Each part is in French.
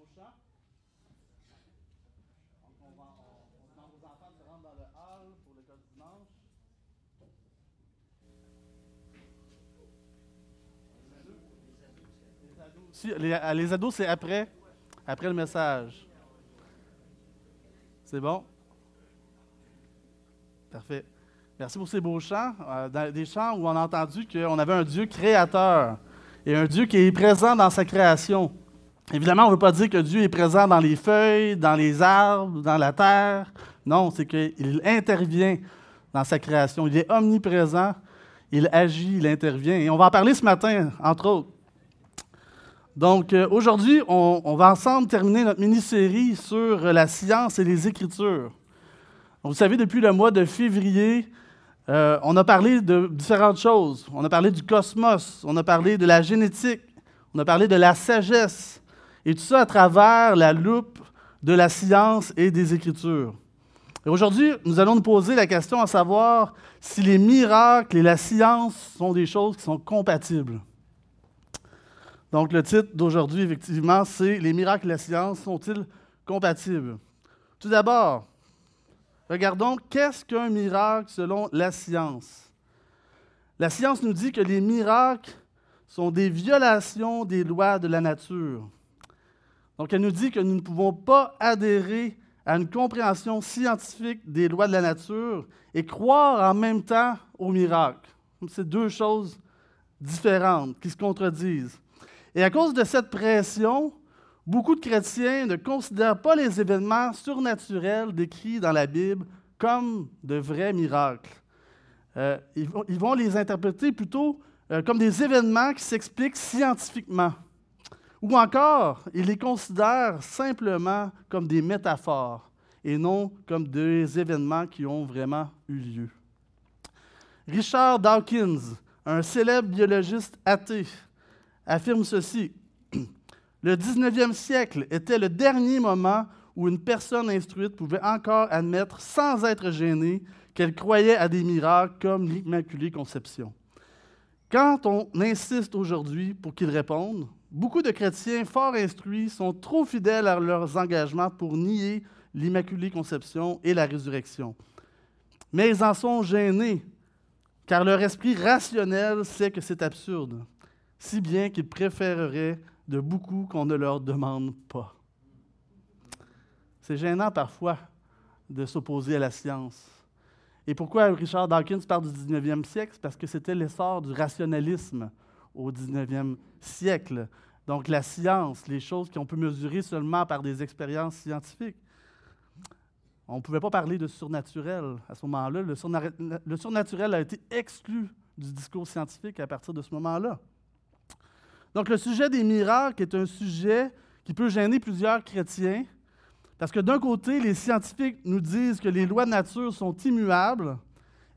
Beauchamp. Donc, on, va, demande aux enfants de se dans le hall pour l'école du dimanche. Les ados aussi. Les, ados, c'est après, après le message. C'est bon? Parfait. Merci pour ces beaux chants. Euh, des chants où on a entendu qu'on avait un Dieu créateur et un Dieu qui est présent dans sa création. Évidemment, on ne veut pas dire que Dieu est présent dans les feuilles, dans les arbres, dans la terre. Non, c'est qu'il intervient dans sa création. Il est omniprésent, il agit, il intervient. Et on va en parler ce matin, entre autres. Donc, euh, aujourd'hui, on, va ensemble terminer notre mini-série sur la science et les Écritures. Vous savez, depuis le mois de février, euh, on a parlé de différentes choses. On a parlé du cosmos, on a parlé de la génétique, on a parlé de la sagesse, et tout ça à travers la loupe de la science et des Écritures. Et aujourd'hui, nous allons nous poser la question à savoir si les miracles et la science sont des choses qui sont compatibles. Donc, le titre d'aujourd'hui, effectivement, c'est Les miracles et la science sont-ils compatibles? Tout d'abord, regardons qu'est-ce qu'un miracle selon la science. La science nous dit que les miracles sont des violations des lois de la nature. Donc, elle nous dit que nous ne pouvons pas adhérer à une compréhension scientifique des lois de la nature et croire en même temps aux miracles. C'est deux choses différentes qui se contredisent. Et à cause de cette pression, beaucoup de chrétiens ne considèrent pas les événements surnaturels décrits dans la Bible comme de vrais miracles. Euh, ils, vont, ils, vont, les interpréter plutôt euh, comme des événements qui s'expliquent scientifiquement. Ou encore, ils les considèrent simplement comme des métaphores et non comme des événements qui ont vraiment eu lieu. Richard Dawkins, un célèbre biologiste athée, affirme ceci. Le 19e siècle était le dernier moment où une personne instruite pouvait encore admettre sans être gênée qu'elle croyait à des miracles comme l'Immaculée Conception. Quand on insiste aujourd'hui pour qu'ils répondent, beaucoup de chrétiens fort instruits sont trop fidèles à leurs engagements pour nier l'Immaculée Conception et la résurrection. Mais ils en sont gênés, car leur esprit rationnel sait que c'est absurde si bien qu'ils préféreraient de beaucoup qu'on ne leur demande pas. C'est gênant parfois de s'opposer à la science. Et pourquoi Richard Dawkins parle du 19e siècle? Parce que c'était l'essor du rationalisme au 19e siècle. Donc la science, les choses qu'on peut mesurer seulement par des expériences scientifiques. On ne pouvait pas parler de surnaturel à ce moment-là. Le, le surnaturel a été exclu du discours scientifique à partir de ce moment-là. Donc, le sujet des miracles est un sujet qui peut gêner plusieurs chrétiens, parce que d'un côté, les scientifiques nous disent que les lois de nature sont immuables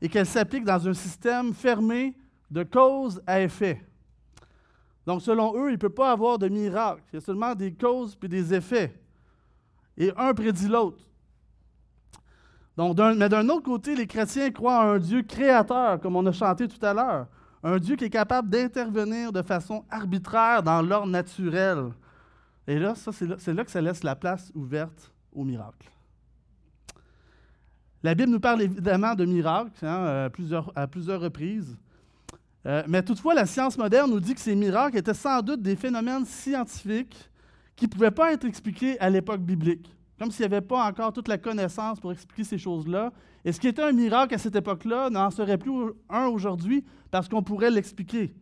et qu'elles s'appliquent dans un système fermé de cause à effet. Donc, selon eux, il ne peut pas avoir de miracle. Il y a seulement des causes puis des effets. Et un prédit l'autre. Mais d'un autre côté, les chrétiens croient à un Dieu créateur, comme on a chanté tout à l'heure un Dieu qui est capable d'intervenir de façon arbitraire dans l'ordre naturel. Et là, ça, c'est, là, que ça laisse la place ouverte au miracle. La Bible nous parle évidemment de miracles hein, à, plusieurs, reprises. Euh, mais toutefois, la science moderne nous dit que ces miracles étaient sans doute des phénomènes scientifiques qui ne pouvaient pas être expliqués à l'époque biblique. Comme s'il n'y avait pas encore toute la connaissance pour expliquer ces choses-là. Et ce qui était un miracle à cette époque-là? N'en serait plus un aujourd'hui parce qu'on pourrait l'expliquer.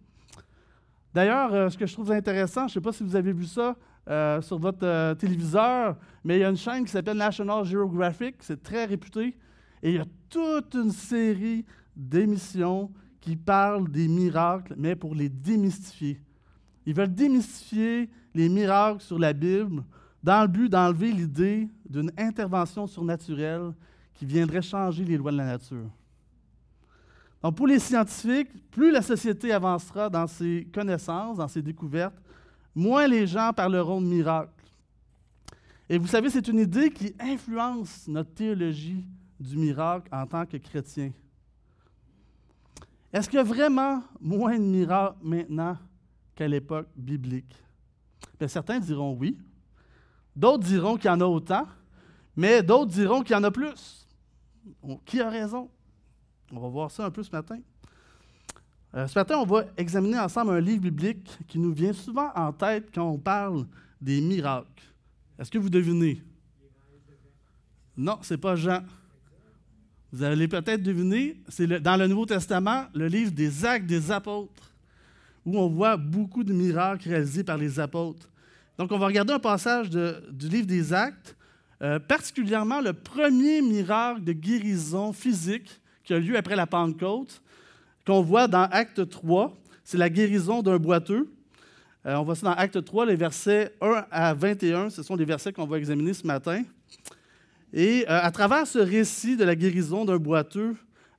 D'ailleurs, euh, ce que je trouve intéressant, je ne sais pas si vous avez vu ça euh, sur votre téléviseur, mais il y a une chaîne qui s'appelle National Geographic, c'est très réputé, et il y a toute une série d'émissions qui parlent des miracles, mais pour les démystifier. Ils veulent démystifier les miracles sur la Bible dans le but d'enlever l'idée d'une intervention surnaturelle qui viendrait changer les lois de la nature. Donc, pour les scientifiques, plus la société avancera dans ses connaissances, dans ses découvertes, moins les gens parleront de miracles. Et vous savez, c'est une idée qui influence notre théologie du miracle en tant que chrétien. Est-ce qu'il y a vraiment moins de miracles maintenant qu'à l'époque biblique? Certains diront oui, D'autres diront qu'il y en a autant, mais d'autres diront qu'il y en a plus. Qui a raison? On va voir ça un peu ce matin. Euh, ce matin, on va examiner ensemble un livre biblique qui nous vient souvent en tête quand on parle des miracles. Est-ce que vous devinez? Non, ce n'est pas Jean. Vous allez peut-être deviner, c'est dans le Nouveau Testament, le livre des Actes des Apôtres, où on voit beaucoup de miracles réalisés par les apôtres. Donc, on va regarder un passage du livre des Actes, euh, particulièrement le premier miracle de guérison physique qui a lieu après la Pentecôte, qu'on voit dans Acte 3. C'est la guérison d'un boiteux. Euh, on voit ça dans Acte 3, les versets 1 à 21. Ce sont les versets qu'on va examiner ce matin. Et euh, à travers ce récit de la guérison d'un boiteux,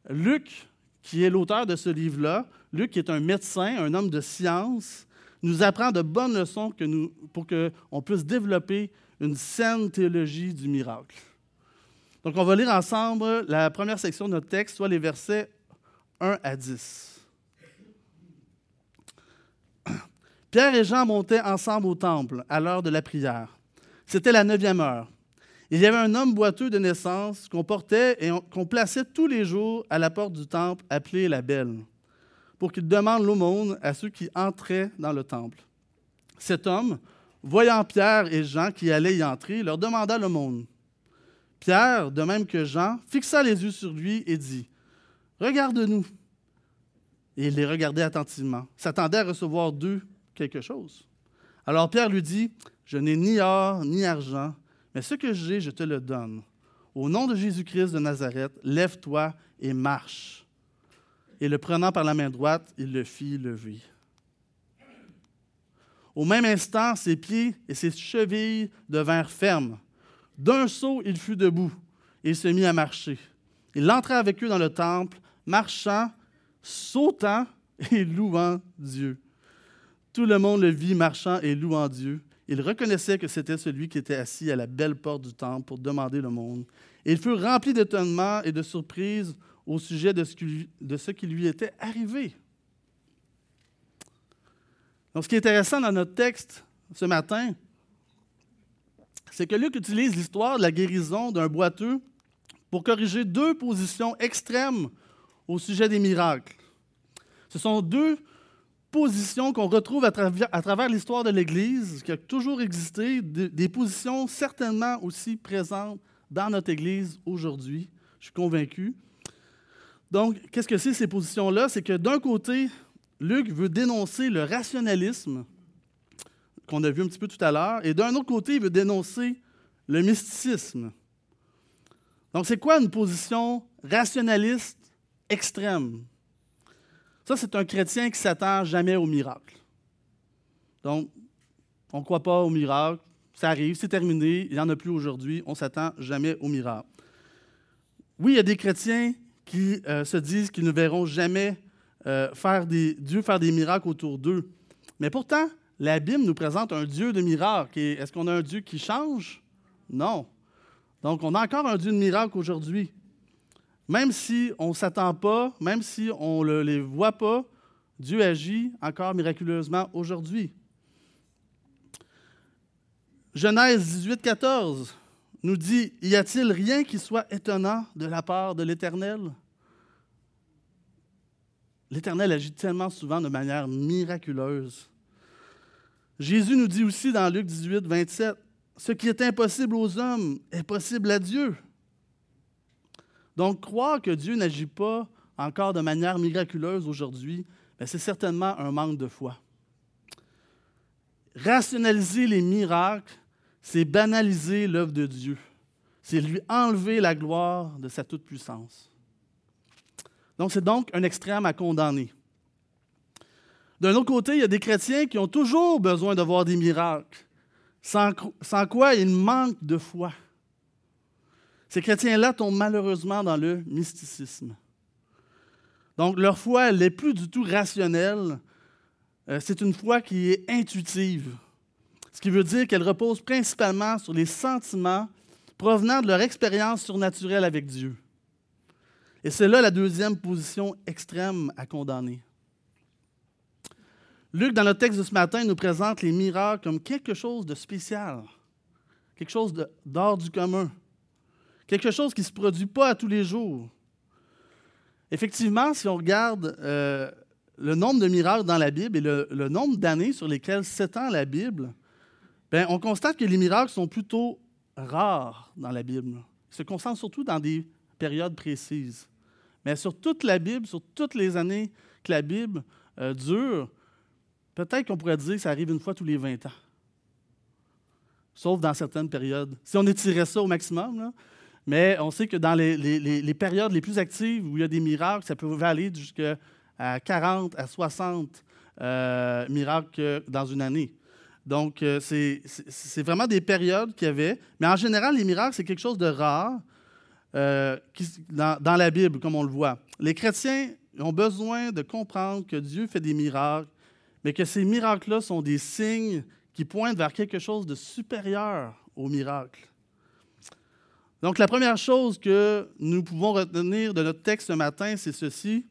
Luc, qui est l'auteur de ce livre-là, Luc, qui est un médecin, un homme de science, nous apprend de bonnes leçons que nous, pour qu'on puisse développer une saine théologie du miracle. Donc, on va lire ensemble la première section de notre texte, soit les versets 1 à 10. Pierre et Jean montaient ensemble au temple à l'heure de la prière. C'était la neuvième heure. Il y avait un homme boiteux de naissance qu'on portait et qu'on plaçait tous les jours à la porte du temple appelé la Belle, pour qu'il demande l'aumône à ceux qui entraient dans le temple. Cet homme, voyant Pierre et Jean qui allaient y entrer, leur demanda l'aumône. Pierre, de même que Jean, fixa les yeux sur lui et dit Regarde-nous. Et il les regardait attentivement, s'attendait à recevoir d'eux quelque chose. Alors Pierre lui dit Je n'ai ni or ni argent mais ce que j'ai, je te le donne. Au nom de Jésus-Christ de Nazareth, lève-toi et marche. Et le prenant par la main droite, il le fit lever. Au même instant, ses pieds et ses chevilles devinrent fermes. D'un saut, il fut debout et se mit à marcher. Il entra avec eux dans le temple, marchant, sautant et louant Dieu. Tout le monde le vit marchant et louant Dieu. Il reconnaissait que c'était celui qui était assis à la belle porte du temple pour demander le monde. Et il fut rempli d'étonnement et de surprise au sujet de ce, qui, de ce qui lui était arrivé. Donc, ce qui est intéressant dans notre texte ce matin, c'est que Luc utilise l'histoire de la guérison d'un boiteux pour corriger deux positions extrêmes au sujet des miracles. Ce sont deux positions qu'on retrouve à travers, l'histoire de l'Église, qui a toujours existé, des positions certainement aussi présentes dans notre Église aujourd'hui. Je suis convaincu. Donc, qu'est-ce que c'est ces positions-là? C'est que d'un côté, Luc veut dénoncer le rationalisme qu'on a vu un petit peu tout à l'heure, et d'un autre côté, il veut dénoncer le mysticisme. Donc, c'est quoi une position rationaliste extrême? Ça, c'est un chrétien qui s'attend jamais au miracle. Donc, on ne croit pas au miracle. Ça arrive, c'est terminé, il n'y en a plus aujourd'hui, on ne s'attend jamais au miracle. Oui, il y a des chrétiens qui euh, se disent qu'ils ne verront jamais euh, faire des, Dieu faire des miracles autour d'eux. Mais pourtant, la nous présente un Dieu de miracles. Est-ce qu'on a un Dieu qui change? Non. Donc, on a encore un Dieu de miracles aujourd'hui. Même si on ne s'attend pas, même si on ne les voit pas, Dieu agit encore miraculeusement aujourd'hui. Genèse 18, 14 nous dit Y a-t-il rien qui soit étonnant de la part de l'Éternel? L'Éternel agit tellement souvent de manière miraculeuse. Jésus nous dit aussi dans Luc 18, 27 Ce qui est impossible aux hommes est possible à Dieu. Donc, croire que Dieu n'agit pas encore de manière miraculeuse aujourd'hui, ben, c'est certainement un manque de foi. Rationaliser les miracles, c'est banaliser l'œuvre de Dieu. C'est lui enlever la gloire de sa toute-puissance. Donc, c'est donc un extrême à condamner. D'un autre côté, il y a des chrétiens qui ont toujours besoin de voir des miracles, sans, sans quoi ils manquent de foi. Ces chrétiens-là tombent malheureusement dans le mysticisme. Donc, leur foi, elle n'est plus du tout rationnelle. Euh, c'est une foi qui est intuitive. Ce qui veut dire qu'elle repose principalement sur les sentiments provenant de leur expérience surnaturelle avec Dieu. Et c'est là la deuxième position extrême à condamner. Luc, dans le texte de ce matin, nous présente les miracles comme quelque chose de spécial, quelque chose d'hors du commun, quelque chose qui ne se produit pas à tous les jours. Effectivement, si on regarde euh, le nombre de miracles dans la Bible et le, nombre d'années sur lesquelles s'étend la Bible, ben, on constate que les miracles sont plutôt rares dans la Bible. Ils se concentrent surtout dans des périodes précises. Mais sur toute la Bible, sur toutes les années que la Bible euh, dure, peut-être qu'on pourrait dire que ça arrive une fois tous les 20 ans. Sauf dans certaines périodes. Si on étirait ça au maximum, mais on sait que dans les, périodes les plus actives où il y a des miracles, ça peut aller jusqu'à 40 à 60 euh, miracles dans une année. Donc, euh, c'est vraiment des périodes qu'il y avait. Mais en général, les miracles, c'est quelque chose de rare euh, dans, la Bible, comme on le voit. Les chrétiens ont besoin de comprendre que Dieu fait des miracles, mais que ces miracles-là sont des signes qui pointent vers quelque chose de supérieur aux miracles. Donc, la première chose que nous pouvons retenir de notre texte ce matin, c'est ceci.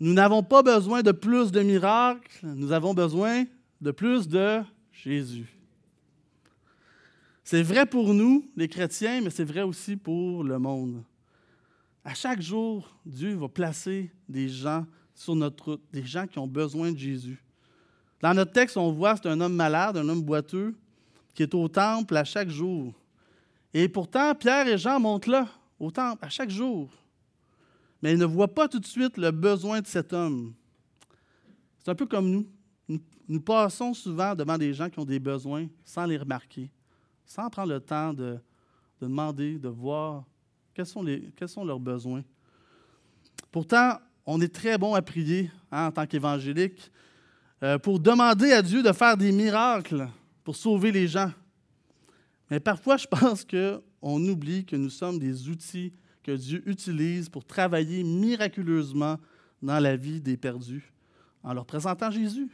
Nous n'avons pas besoin de plus de miracles, nous avons besoin de plus de Jésus. C'est vrai pour nous, les chrétiens, mais c'est vrai aussi pour le monde. À chaque jour, Dieu va placer des gens sur notre route, des gens qui ont besoin de Jésus. Dans notre texte, on voit c'est un homme malade, un homme boiteux, qui est au temple à chaque jour. Et pourtant, Pierre et Jean montent là, au temple, à chaque jour. Mais ils ne voient pas tout de suite le besoin de cet homme. C'est un peu comme nous. Nous passons souvent devant des gens qui ont des besoins sans les remarquer sans prendre le temps de, demander, de voir quels sont, leurs besoins. Pourtant, on est très bon à prier hein, en tant qu'évangélique euh, pour demander à Dieu de faire des miracles pour sauver les gens. Mais parfois, je pense qu'on oublie que nous sommes des outils que Dieu utilise pour travailler miraculeusement dans la vie des perdus en leur présentant Jésus.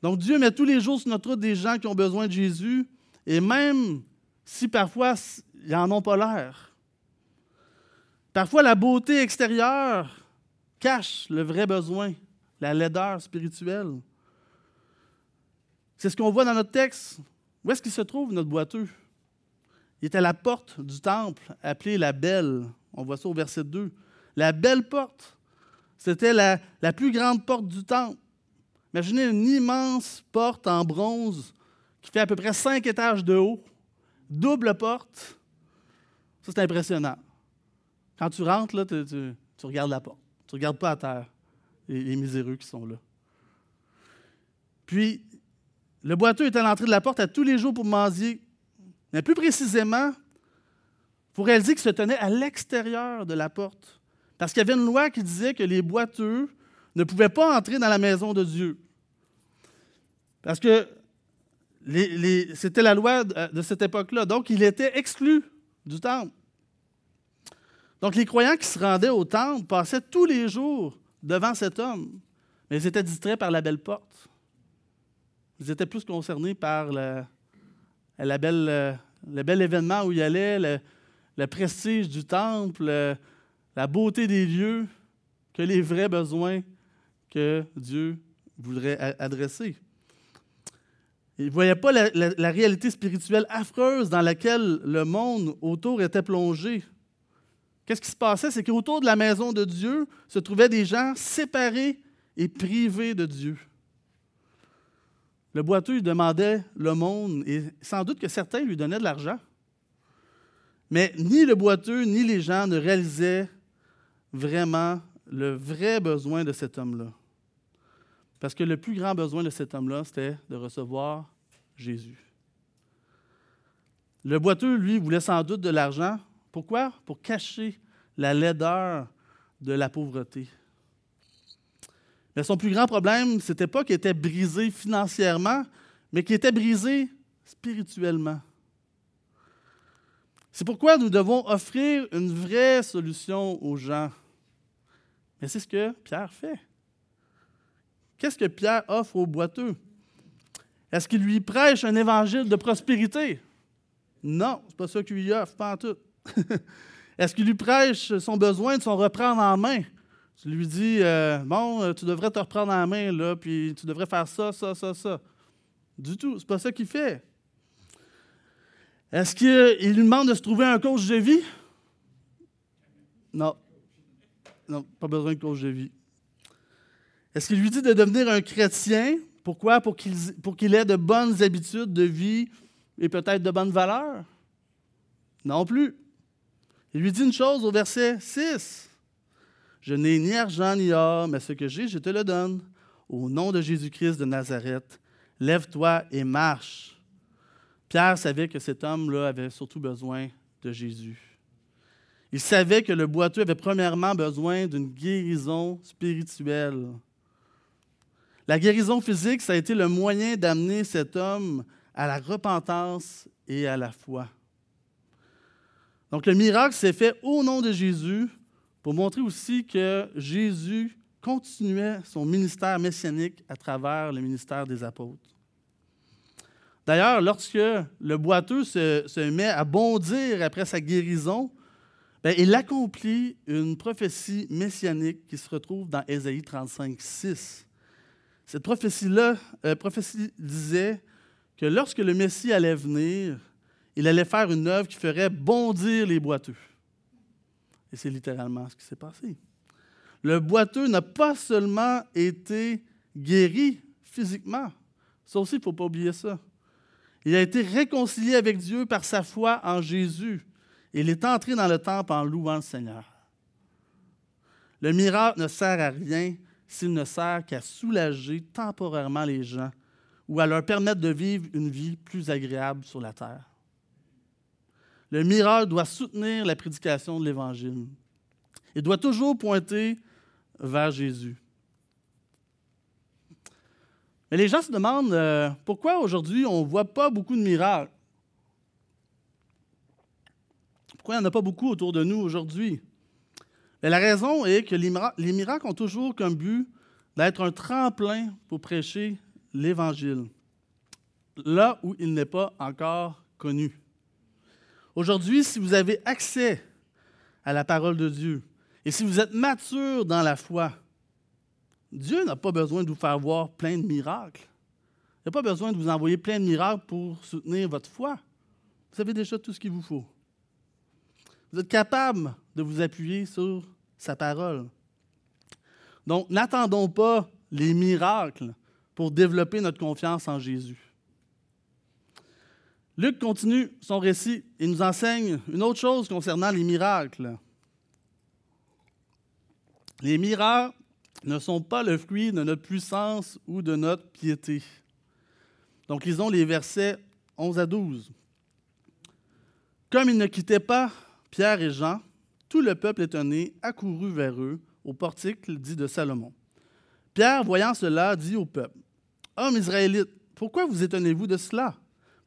Donc Dieu met tous les jours sur notre route des gens qui ont besoin de Jésus, et même si parfois ils n'en ont pas l'air. Parfois la beauté extérieure cache le vrai besoin, la laideur spirituelle. C'est ce qu'on voit dans notre texte. Où est-ce qu'il se trouve, notre boiteux? Il est à la porte du temple, appelée la Belle. On voit ça au verset 2. La belle porte. C'était la, la plus grande porte du temple. Imaginez une immense porte en bronze qui fait à peu près cinq étages de haut, double porte. Ça, c'est impressionnant. Quand tu rentres, là, tu, regardes la porte. Tu ne regardes pas à terre, les, les, miséreux qui sont là. Puis, le boiteux est à l'entrée de la porte à tous les jours pour mendier. Mais plus précisément, faut réaliser qu'il se tenait à l'extérieur de la porte. Parce qu'il y avait une loi qui disait que les boiteux ne pouvait pas entrer dans la maison de Dieu. Parce que c'était la loi de cette époque-là. Donc, il était exclu du temple. Donc, les croyants qui se rendaient au temple passaient tous les jours devant cet homme, mais ils étaient distraits par la belle porte. Ils étaient plus concernés par le, la belle, le bel événement où il allait, le, prestige du temple, la beauté des lieux, que les vrais besoins que Dieu voudrait adresser. Il ne voyait pas la, réalité spirituelle affreuse dans laquelle le monde autour était plongé. Qu'est-ce qui se passait? C'est qu'autour de la maison de Dieu se trouvaient des gens séparés et privés de Dieu. Le boiteux demandait le monde et sans doute que certains lui donnaient de l'argent. Mais ni le boiteux ni les gens ne réalisaient vraiment le vrai besoin de cet homme-là. Parce que le plus grand besoin de cet homme-là, c'était de recevoir Jésus. Le boiteux, lui, voulait sans doute de l'argent. Pourquoi? Pour cacher la laideur de la pauvreté. Mais son plus grand problème, ce n'était pas qu'il était brisé financièrement, mais qu'il était brisé spirituellement. C'est pourquoi nous devons offrir une vraie solution aux gens. Mais c'est ce que Pierre fait. Qu'est-ce que Pierre offre au boiteux? Est-ce qu'il lui prêche un évangile de prospérité? Non, c'est pas ça qu'il lui offre, pas en tout. Est-ce qu'il lui prêche son besoin de s'en reprendre en main? Tu lui dis, euh, bon, euh, tu devrais te reprendre en main, là, puis tu devrais faire ça, ça, ça, ça. Du tout. C'est pas ça qu'il fait. Est-ce qu'il lui demande de se trouver un coach de vie? Non. Non, pas besoin de coach de vie. Est-ce qu'il lui dit de devenir un chrétien? Pourquoi? Pour qu'il ait de bonnes habitudes de vie et peut-être de bonnes valeurs? Non plus. Il lui dit une chose au verset 6. Je n'ai ni argent ni or, mais ce que j'ai, je te le donne. Au nom de Jésus-Christ de Nazareth, lève-toi et marche. Pierre savait que cet homme-là avait surtout besoin de Jésus. Il savait que le boiteux avait premièrement besoin d'une guérison spirituelle. La guérison physique, ça a été le moyen d'amener cet homme à la repentance et à la foi. Donc le miracle s'est fait au nom de Jésus pour montrer aussi que Jésus continuait son ministère messianique à travers le ministère des apôtres. D'ailleurs, lorsque le boiteux se, met à bondir après sa guérison, ben, il accomplit une prophétie messianique qui se retrouve dans Ésaïe 35, 6. Cette prophétie-là, euh, prophétie disait que lorsque le Messie allait venir, il allait faire une œuvre qui ferait bondir les boiteux. Et c'est littéralement ce qui s'est passé. Le boiteux n'a pas seulement été guéri physiquement. Ça aussi, il ne faut pas oublier ça. Il a été réconcilié avec Dieu par sa foi en Jésus. Il est entré dans le temple en louant le Seigneur. Le miracle ne sert à rien s'il ne sert qu'à soulager temporairement les gens ou à leur permettre de vivre une vie plus agréable sur la terre. Le miracle doit soutenir la prédication de l'Évangile. Il doit toujours pointer vers Jésus. Mais les gens se demandent euh, pourquoi aujourd'hui on ne voit pas beaucoup de miracles? Pourquoi il n'y en a pas beaucoup autour de nous aujourd'hui? la raison est que les miracles ont toujours comme but d'être un tremplin pour prêcher l'Évangile, là où il n'est pas encore connu. Aujourd'hui, si vous avez accès à la parole de Dieu et si vous êtes mature dans la foi, Dieu n'a pas besoin de vous faire voir plein de miracles. Il n'a pas besoin de vous envoyer plein de miracles pour soutenir votre foi. Vous avez déjà tout ce qu'il vous faut. Vous êtes capable de vous appuyer sur sa parole. Donc, n'attendons pas les miracles pour développer notre confiance en Jésus. Luc continue son récit et nous enseigne une autre chose concernant les miracles. Les miracles ne sont pas le fruit de notre puissance ou de notre piété. Donc, lisons les versets 11 à 12. Comme ils ne quittaient pas Pierre et Jean, tout le peuple étonné accourut vers eux au portique dit de Salomon. Pierre, voyant cela, dit au peuple Hommes israélites, pourquoi vous étonnez-vous de cela?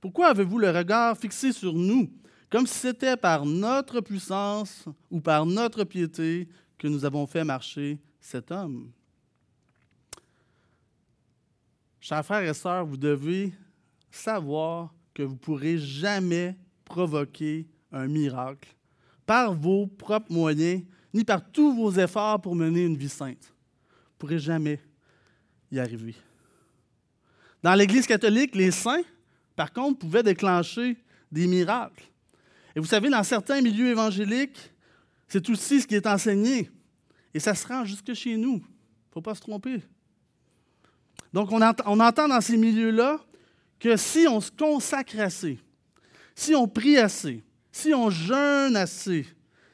Pourquoi avez-vous le regard fixé sur nous, comme si c'était par notre puissance ou par notre piété que nous avons fait marcher cet homme? Chers frères et sœurs, vous devez savoir que vous ne pourrez jamais provoquer un miracle par vos propres moyens, ni par tous vos efforts pour mener une vie sainte. Vous ne pourrez jamais y arriver. Dans l'Église catholique, les saints, par contre, pouvaient déclencher des miracles. Et vous savez, dans certains milieux évangéliques, c'est aussi ce qui est enseigné. Et ça se rend jusque chez nous. Il ne faut pas se tromper. Donc, on, entend dans ces milieux-là que si on se consacre assez, si on prie assez, si on jeûne assez,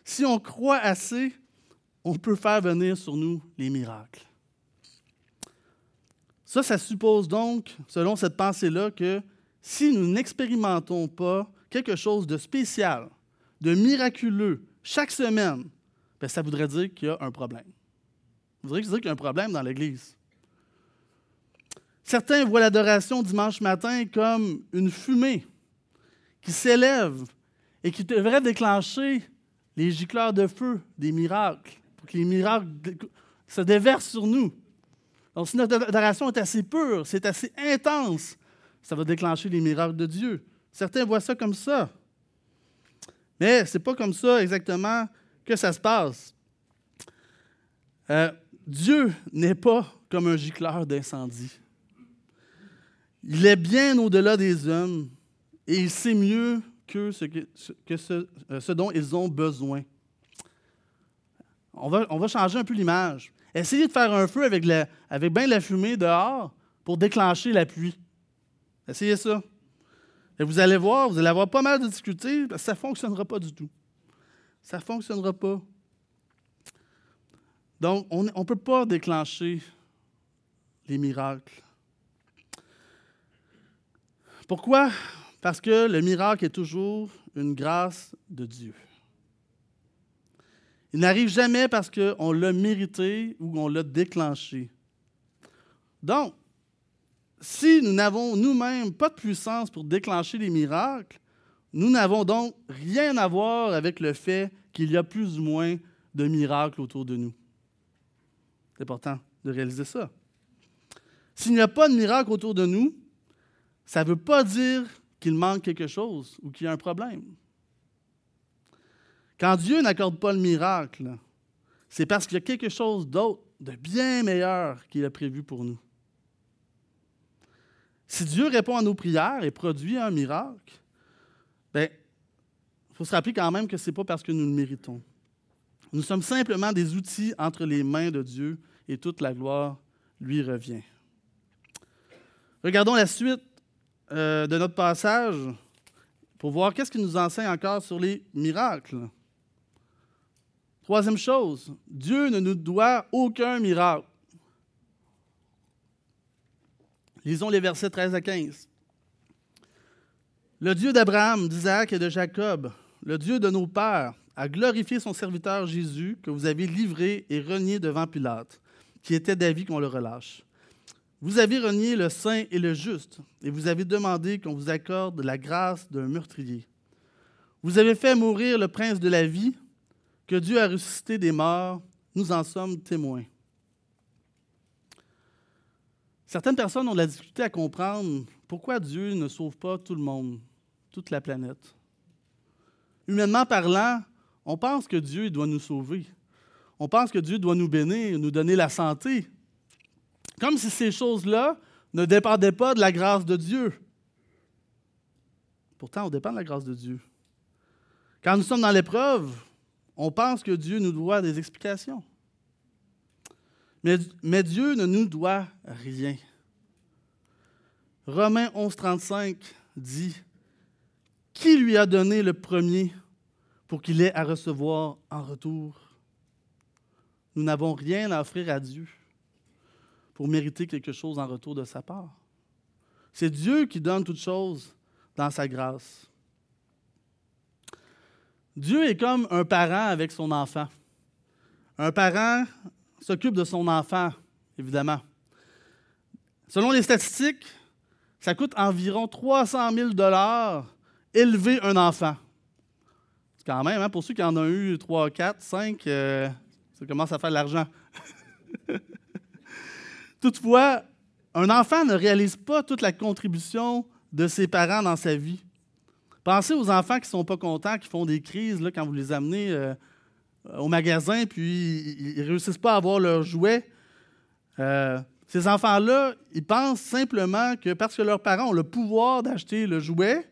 si on croit assez, on peut faire venir sur nous les miracles. Ça, ça suppose donc, selon cette pensée-là, que si nous n'expérimentons pas quelque chose de spécial, de miraculeux, chaque semaine, ben, ça voudrait dire qu'il y a un problème. Ça voudrait dire qu'il y a un problème dans l'Église. Certains voient l'adoration dimanche matin comme une fumée qui s'élève et qui devrait déclencher les gicleurs de feu des miracles, pour que les miracles se déversent sur nous. Donc, si notre adoration est assez pure, c'est assez intense, ça va déclencher les miracles de Dieu. Certains voient ça comme ça. Mais ce n'est pas comme ça exactement que ça se passe. Euh, Dieu n'est pas comme un gicleur d'incendie. Il est bien au-delà des hommes et il sait mieux que ce, euh, dont ils ont besoin. On va, changer un peu l'image. Essayez de faire un feu avec, avec bien de la fumée dehors pour déclencher la pluie. Essayez ça. Et vous allez voir, vous allez avoir pas mal de difficultés parce que ça ne fonctionnera pas du tout. Ça ne fonctionnera pas. Donc, on ne peut pas déclencher les miracles. Pourquoi? Parce que le miracle est toujours une grâce de Dieu. Il n'arrive jamais parce qu'on l'a mérité ou on l'a déclenché. Donc, si nous n'avons nous-mêmes pas de puissance pour déclencher les miracles, nous n'avons donc rien à voir avec le fait qu'il y a plus ou moins de miracles autour de nous. C'est important de réaliser ça. S'il n'y a pas de miracle autour de nous, ça ne veut pas dire qu'il manque quelque chose ou qu'il y a un problème. Quand Dieu n'accorde pas le miracle, c'est parce qu'il y a quelque chose d'autre, de bien meilleur qu'il a prévu pour nous. Si Dieu répond à nos prières et produit un miracle, il faut se rappeler quand même que ce n'est pas parce que nous le méritons. Nous sommes simplement des outils entre les mains de Dieu et toute la gloire lui revient. Regardons la suite euh, de notre passage pour voir qu'est-ce qu'il nous enseigne encore sur les miracles. Troisième chose, Dieu ne nous doit aucun miracle. Lisons les versets 13 à 15. Le Dieu d'Abraham, d'Isaac et de Jacob, le Dieu de nos pères, a glorifié son serviteur Jésus que vous avez livré et renié devant Pilate, qui était d'avis qu'on le relâche. Vous avez renié le saint et le juste, et vous avez demandé qu'on vous accorde la grâce d'un meurtrier. Vous avez fait mourir le prince de la vie, que Dieu a ressuscité des morts, nous en sommes témoins. Certaines personnes ont de la difficulté à comprendre pourquoi Dieu ne sauve pas tout le monde, toute la planète. Humainement parlant, on pense que Dieu doit nous sauver. On pense que Dieu doit nous bénir, nous donner la santé. Comme si ces choses-là ne dépendaient pas de la grâce de Dieu. Pourtant, on dépend de la grâce de Dieu. Quand nous sommes dans l'épreuve, on pense que Dieu nous doit des explications. Mais, Dieu ne nous doit rien. Romains 11, 35 dit Qui lui a donné le premier pour qu'il ait à recevoir en retour? Nous n'avons rien à offrir à Dieu pour mériter quelque chose en retour de sa part. C'est Dieu qui donne toutes choses dans sa grâce. Dieu est comme un parent avec son enfant. Un parent s'occupe de son enfant, évidemment. Selon les statistiques, ça coûte environ 300 000 élever un enfant. Quand même, hein, pour ceux qui en ont eu 3, 4, 5, ça commence à faire de l'argent. Toutefois, un enfant ne réalise pas toute la contribution de ses parents dans sa vie. Pensez aux enfants qui ne sont pas contents, qui font des crises là, quand vous les amenez euh, au magasin, puis ils ne réussissent pas à avoir leur jouet. Euh, ces enfants-là, ils pensent simplement que parce que leurs parents ont le pouvoir d'acheter le jouet,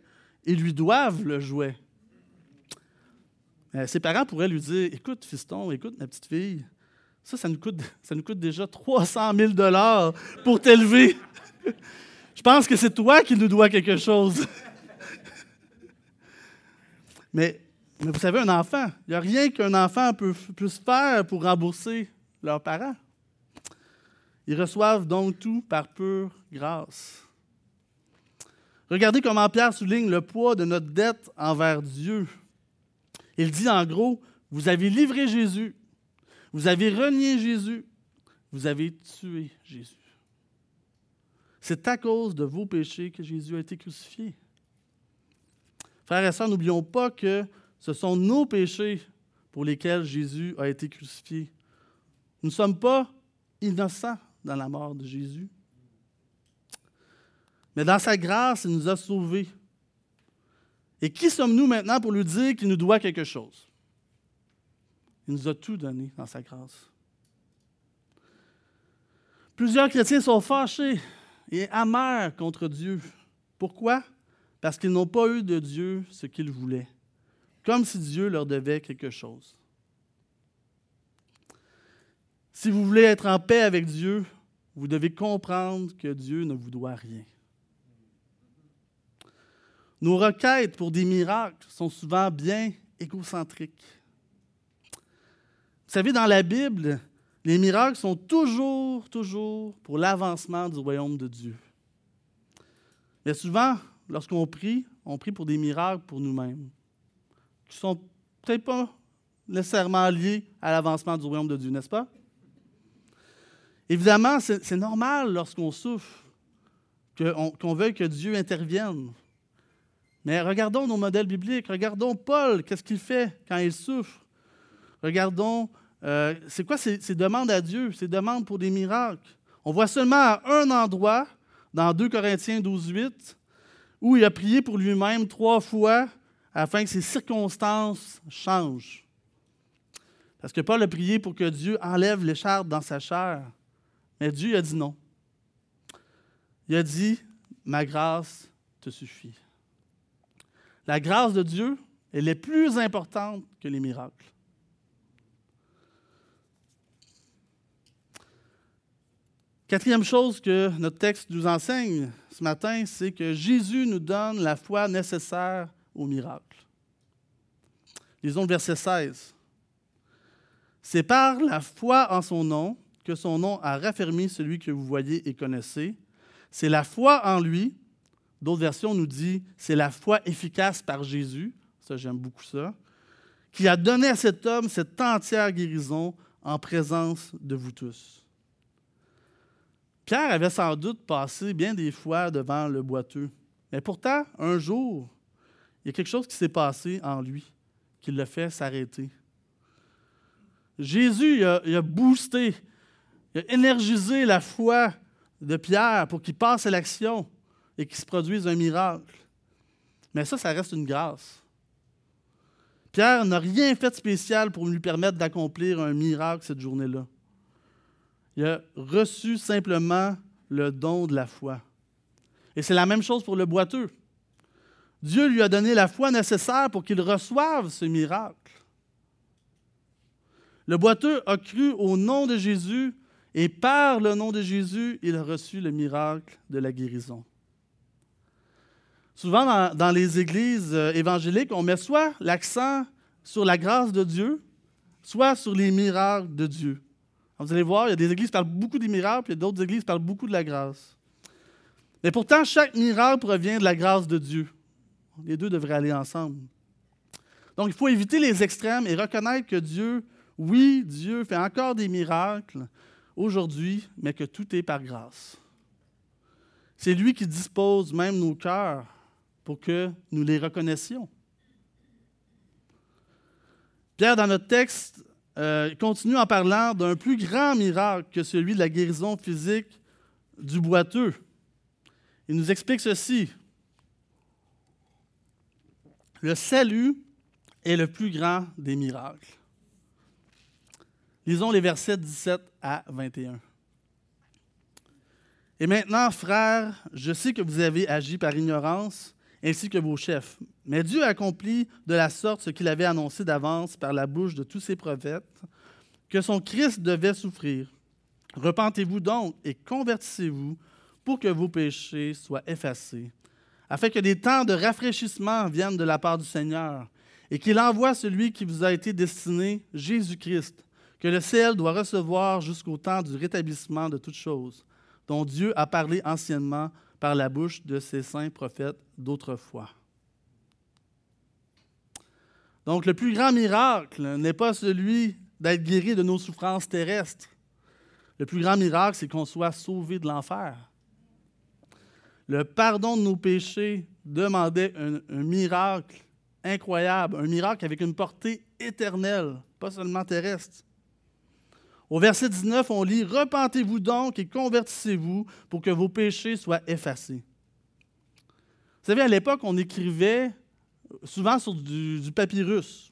ils lui doivent le jouet. Euh, ses parents pourraient lui dire Écoute, fiston, écoute, ma petite fille, ça, ça nous coûte, ça nous coûte déjà 300 000 pour t'élever. Je pense que c'est toi qui nous dois quelque chose. Mais, vous savez, un enfant, il n'y a rien qu'un enfant peut, puisse faire pour rembourser leurs parents. Ils reçoivent donc tout par pure grâce. Regardez comment Pierre souligne le poids de notre dette envers Dieu. Il dit en gros, vous avez livré Jésus, vous avez renié Jésus, vous avez tué Jésus. C'est à cause de vos péchés que Jésus a été crucifié. Frères et sœurs, n'oublions pas que ce sont nos péchés pour lesquels Jésus a été crucifié. Nous ne sommes pas innocents dans la mort de Jésus. Mais dans sa grâce, il nous a sauvés. Et qui sommes-nous maintenant pour lui dire qu'il nous doit quelque chose? Il nous a tout donné dans sa grâce. Plusieurs chrétiens sont fâchés et amers contre Dieu. Pourquoi? Parce qu'ils n'ont pas eu de Dieu ce qu'ils voulaient, comme si Dieu leur devait quelque chose. Si vous voulez être en paix avec Dieu, vous devez comprendre que Dieu ne vous doit rien. Nos requêtes pour des miracles sont souvent bien égocentriques. Vous savez, dans la Bible, les miracles sont toujours, toujours pour l'avancement du royaume de Dieu. Mais souvent, lorsqu'on prie, on prie pour des miracles pour nous-mêmes, qui ne sont peut-être pas nécessairement liés à l'avancement du royaume de Dieu, n'est-ce pas? Évidemment, c'est normal lorsqu'on souffre, qu'on veuille que Dieu intervienne. Mais regardons nos modèles bibliques. Regardons Paul, qu'est-ce qu'il fait quand il souffre? Regardons euh, c'est quoi ces, demandes à Dieu, ces demandes pour des miracles? On voit seulement à un endroit, dans 2 Corinthiens 12, 8, où il a prié pour lui-même trois fois afin que ses circonstances changent. Parce que Paul a prié pour que Dieu enlève l'écharpe dans sa chair. Mais Dieu a dit non. Il a dit, ma grâce te suffit. La grâce de Dieu, elle est plus importante que les miracles. Quatrième chose que notre texte nous enseigne ce matin, c'est que Jésus nous donne la foi nécessaire au miracle. Lisons le verset 16. C'est par la foi en son nom que son nom a raffermi celui que vous voyez et connaissez. C'est la foi en lui. D'autres versions nous disent c'est la foi efficace par Jésus. Ça, j'aime beaucoup ça. Qui a donné à cet homme cette entière guérison en présence de vous tous. Pierre avait sans doute passé bien des fois devant le boiteux. Mais pourtant, un jour, il y a quelque chose qui s'est passé en lui qui l'a fait s'arrêter. Jésus a, boosté, a énergisé la foi de Pierre pour qu'il passe à l'action et qu'il se produise un miracle. Mais ça, ça reste une grâce. Pierre n'a rien fait de spécial pour lui permettre d'accomplir un miracle cette journée-là. Il a reçu simplement le don de la foi. Et c'est la même chose pour le boiteux. Dieu lui a donné la foi nécessaire pour qu'il reçoive ce miracle. Le boiteux a cru au nom de Jésus et par le nom de Jésus, il a reçu le miracle de la guérison. Souvent dans, les églises euh, évangéliques, on met soit l'accent sur la grâce de Dieu, soit sur les miracles de Dieu. Vous allez voir, il y a des églises qui parlent beaucoup des miracles, et d'autres églises qui parlent beaucoup de la grâce. Mais pourtant, chaque miracle provient de la grâce de Dieu. Les deux devraient aller ensemble. Donc, il faut éviter les extrêmes et reconnaître que Dieu, oui, Dieu fait encore des miracles aujourd'hui, mais que tout est par grâce. C'est lui qui dispose même nos cœurs pour que nous les reconnaissions. Pierre, dans notre texte, euh, continue en parlant d'un plus grand miracle que celui de la guérison physique du boiteux. Il nous explique ceci. Le salut est le plus grand des miracles. Lisons les versets 17 à 21. Et maintenant, frères, je sais que vous avez agi par ignorance, ainsi que vos chefs. Mais Dieu accomplit de la sorte ce qu'il avait annoncé d'avance par la bouche de tous ses prophètes, que son Christ devait souffrir. Repentez-vous donc et convertissez-vous pour que vos péchés soient effacés, afin que des temps de rafraîchissement viennent de la part du Seigneur, et qu'il envoie celui qui vous a été destiné, Jésus-Christ, que le ciel doit recevoir jusqu'au temps du rétablissement de toutes choses, dont Dieu a parlé anciennement par la bouche de ses saints prophètes d'autrefois. Donc le plus grand miracle n'est pas celui d'être guéri de nos souffrances terrestres. Le plus grand miracle, c'est qu'on soit sauvé de l'enfer. Le pardon de nos péchés demandait un, miracle incroyable, un miracle avec une portée éternelle, pas seulement terrestre. Au verset 19, on lit Repentez-vous donc et convertissez-vous pour que vos péchés soient effacés. Vous savez, à l'époque, on écrivait souvent sur du, papyrus.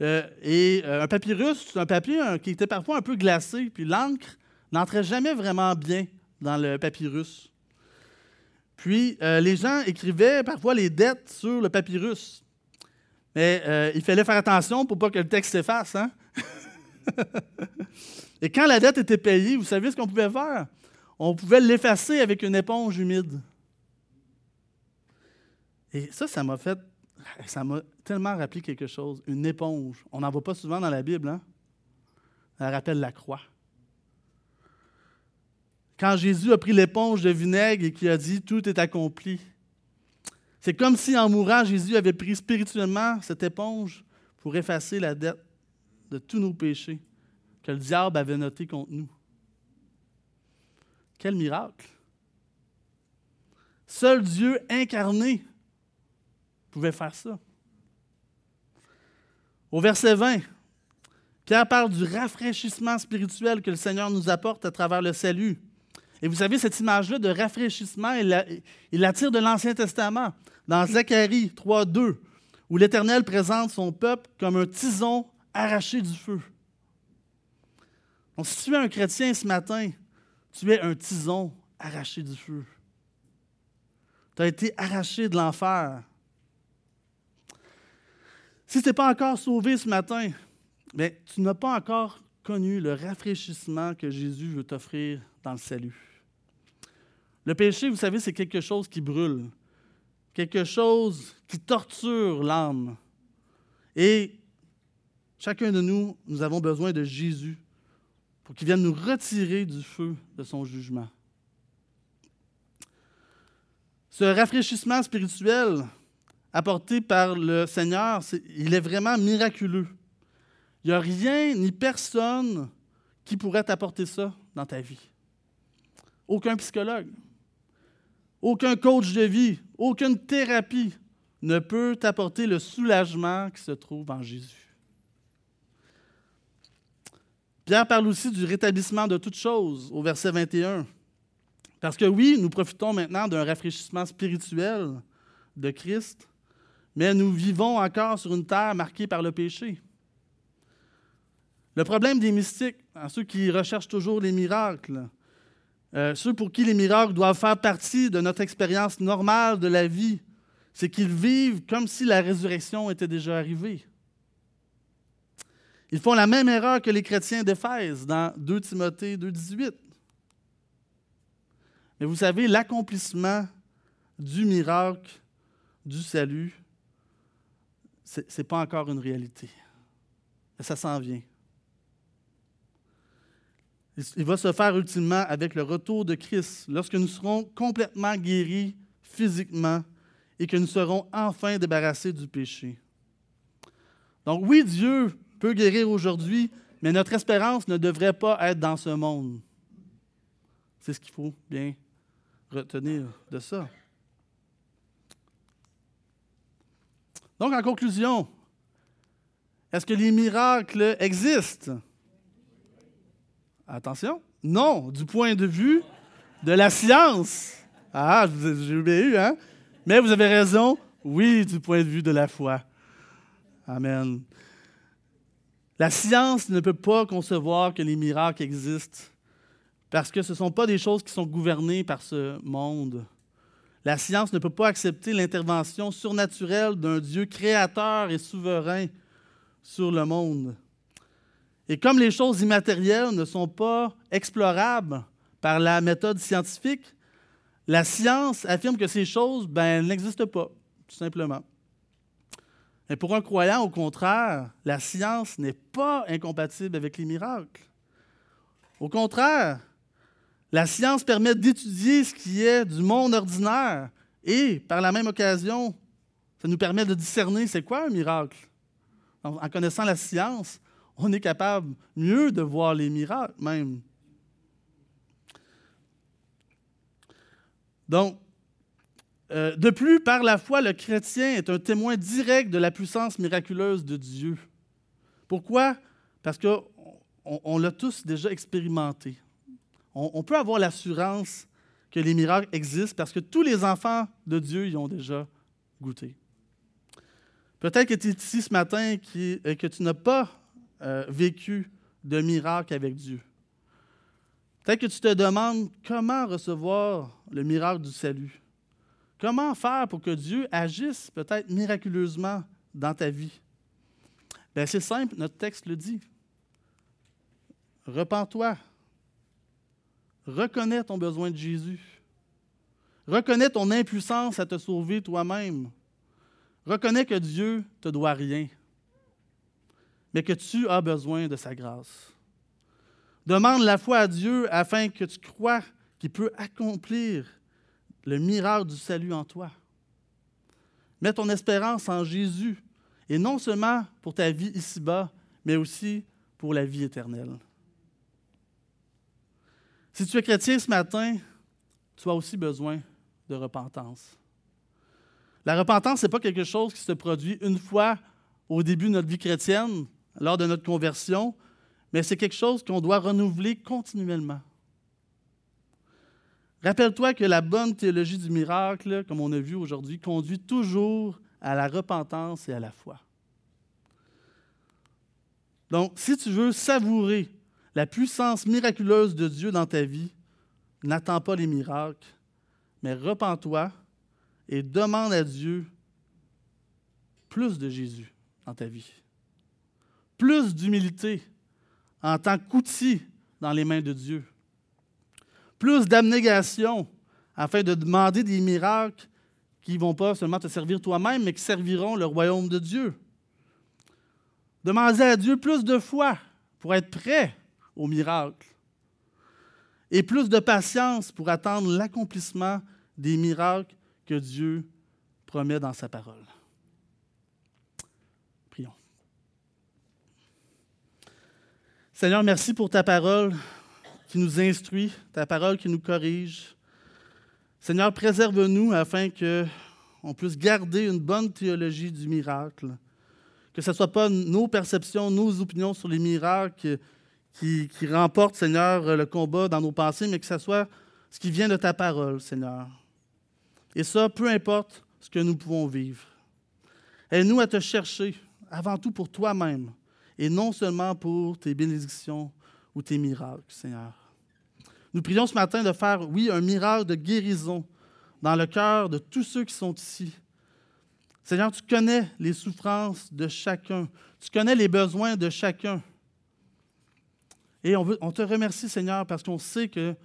Euh, et euh, un papyrus, c'est un papier qui était parfois un peu glacé, puis l'encre n'entrait jamais vraiment bien dans le papyrus. Puis euh, les gens écrivaient parfois les dettes sur le papyrus. Mais euh, il fallait faire attention pour pas que le texte s'efface. Hein? Et quand la dette était payée, vous savez ce qu'on pouvait faire? On pouvait l'effacer avec une éponge humide. Et ça, ça m'a fait. Ça m'a tellement rappelé quelque chose. Une éponge. On n'en voit pas souvent dans la Bible, hein? Elle rappelle la croix quand Jésus a pris l'éponge de vinaigre et qu'il a dit Tout est accompli. C'est comme si en mourant, Jésus avait pris spirituellement cette éponge pour effacer la dette de tous nos péchés que le diable avait notés contre nous. Quel miracle! Seul Dieu incarné pouvait faire ça. Au verset 20, Pierre parle du rafraîchissement spirituel que le Seigneur nous apporte à travers le salut. Et vous savez, cette image-là de rafraîchissement, il la, tire de l'Ancien Testament, dans Zacharie 3, 2, où l'Éternel présente son peuple comme un tison arraché du feu. Donc, si tu es un chrétien ce matin, tu es un tison arraché du feu. Tu as été arraché de l'enfer. Si tu n'es pas encore sauvé ce matin, bien, tu n'as pas encore connu le rafraîchissement que Jésus veut t'offrir dans le salut. Le péché, vous savez, c'est quelque chose qui brûle, quelque chose qui torture l'âme. Et chacun de nous, nous avons besoin de Jésus pour qu'il vienne nous retirer du feu de son jugement. Ce rafraîchissement spirituel apporté par le Seigneur, il est vraiment miraculeux. Il n'y a rien ni personne qui pourrait t'apporter ça dans ta vie. Aucun psychologue, aucun coach de vie, aucune thérapie ne peut t'apporter le soulagement qui se trouve en Jésus. Pierre parle aussi du rétablissement de toutes choses au verset 21. Parce que oui, nous profitons maintenant d'un rafraîchissement spirituel de Christ, mais nous vivons encore sur une terre marquée par le péché. Le problème des mystiques, ceux qui recherchent toujours les miracles, euh, ceux pour qui les miracles doivent faire partie de notre expérience normale de la vie, c'est qu'ils vivent comme si la résurrection était déjà arrivée. Ils font la même erreur que les chrétiens d'Éphèse dans 2 Timothée 2,18. Mais vous savez, l'accomplissement du miracle, du salut, ce n'est pas encore une réalité. Mais ça s'en vient. Il va se faire ultimement avec le retour de Christ, lorsque nous serons complètement guéris physiquement et que nous serons enfin débarrassés du péché. Donc oui, Dieu peut guérir aujourd'hui, mais notre espérance ne devrait pas être dans ce monde. C'est ce qu'il faut bien retenir de ça. Donc en conclusion, est-ce que les miracles existent? Attention. Non, du point de vue de la science. Ah, j'ai eu, hein? Mais vous avez raison. Oui, du point de vue de la foi. Amen. La science ne peut pas concevoir que les miracles existent parce que ce ne sont pas des choses qui sont gouvernées par ce monde. La science ne peut pas accepter l'intervention surnaturelle d'un Dieu créateur et souverain sur le monde. Et comme les choses immatérielles ne sont pas explorables par la méthode scientifique, la science affirme que ces choses ben, n'existent pas, tout simplement. Mais pour un croyant, au contraire, la science n'est pas incompatible avec les miracles. Au contraire, la science permet d'étudier ce qui est du monde ordinaire et, par la même occasion, ça nous permet de discerner c'est quoi un miracle. En connaissant la science, on est capable mieux de voir les miracles même. Donc, euh, de plus, par la foi, le chrétien est un témoin direct de la puissance miraculeuse de Dieu. Pourquoi? Parce qu'on on, l'a tous déjà expérimenté. On, on peut avoir l'assurance que les miracles existent parce que tous les enfants de Dieu y ont déjà goûté. Peut-être que tu es ici ce matin et que tu n'as pas euh, vécu de miracle avec Dieu. Peut-être que tu te demandes comment recevoir le miracle du salut? Comment faire pour que Dieu agisse peut-être miraculeusement dans ta vie? Bien, c'est simple, notre texte le dit. Repends-toi. Reconnais ton besoin de Jésus. Reconnais ton impuissance à te sauver toi-même. Reconnais que Dieu ne te doit rien, mais que tu as besoin de sa grâce. Demande la foi à Dieu afin que tu crois qu'il peut accomplir le miracle du salut en toi. Mets ton espérance en Jésus, et non seulement pour ta vie ici-bas, mais aussi pour la vie éternelle. Si tu es chrétien ce matin, tu as aussi besoin de repentance. La repentance, ce n'est pas quelque chose qui se produit une fois au début de notre vie chrétienne, lors de notre conversion, mais c'est quelque chose qu'on doit renouveler continuellement. Rappelle-toi que la bonne théologie du miracle, comme on a vu aujourd'hui, conduit toujours à la repentance et à la foi. Donc, si tu veux savourer la puissance miraculeuse de Dieu dans ta vie, n'attends pas les miracles, mais repens-toi et demande à Dieu plus de Jésus dans ta vie, plus d'humilité en tant qu'outil dans les mains de Dieu, plus d'abnégation afin de demander des miracles qui ne vont pas seulement te servir toi-même, mais qui serviront le royaume de Dieu. Demandez à Dieu plus de foi pour être prêt au miracle et plus de patience pour attendre l'accomplissement des miracles que Dieu promet dans sa parole. Prions. Seigneur, merci pour ta parole qui nous instruit, ta parole qui nous corrige. Seigneur, préserve-nous afin que on puisse garder une bonne théologie du miracle, que ce ne soit pas nos perceptions, nos opinions sur les miracles qui, qui remportent, Seigneur, le combat dans nos pensées, mais que ce soit ce qui vient de ta parole, Seigneur. Et ça, peu importe ce que nous pouvons vivre. Aide-nous à te chercher avant tout pour toi-même et non seulement pour tes bénédictions ou tes miracles, Seigneur. Nous prions ce matin de faire, oui, un miracle de guérison dans le cœur de tous ceux qui sont ici. Seigneur, tu connais les souffrances de chacun. Tu connais les besoins de chacun. Et on, on te remercie, Seigneur, parce qu'on sait que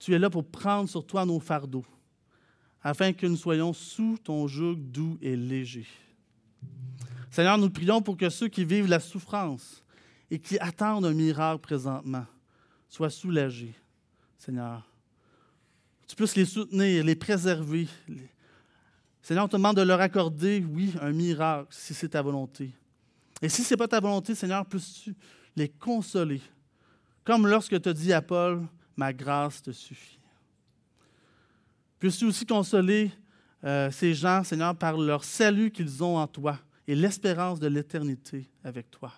tu es là pour prendre sur toi nos fardeaux afin que nous soyons sous ton joug doux et léger. Seigneur, nous prions pour que ceux qui vivent la souffrance et qui attendent un miracle présentement soient soulagés, Seigneur. Tu puisses les soutenir, les préserver. Seigneur, on te demande de leur accorder, oui, un miracle, si c'est ta volonté. Et si ce n'est pas ta volonté, Seigneur, puisses-tu les consoler, comme lorsque tu as dit à Paul, ma grâce te suffit. Puisses-tu aussi consoler euh, ces gens, Seigneur, par leur salut qu'ils ont en toi? Et l'espérance de l'éternité avec toi.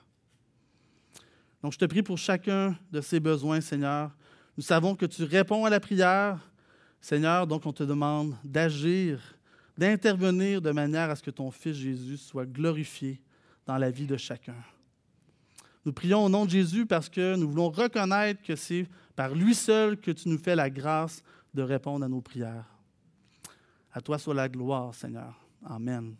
Donc, je te prie pour chacun de ces besoins, Seigneur. Nous savons que tu réponds à la prière, Seigneur, donc on te demande d'agir, d'intervenir de manière à ce que ton Fils Jésus soit glorifié dans la vie de chacun. Nous prions au nom de Jésus parce que nous voulons reconnaître que c'est par lui seul que tu nous fais la grâce de répondre à nos prières. À toi soit la gloire, Seigneur. Amen.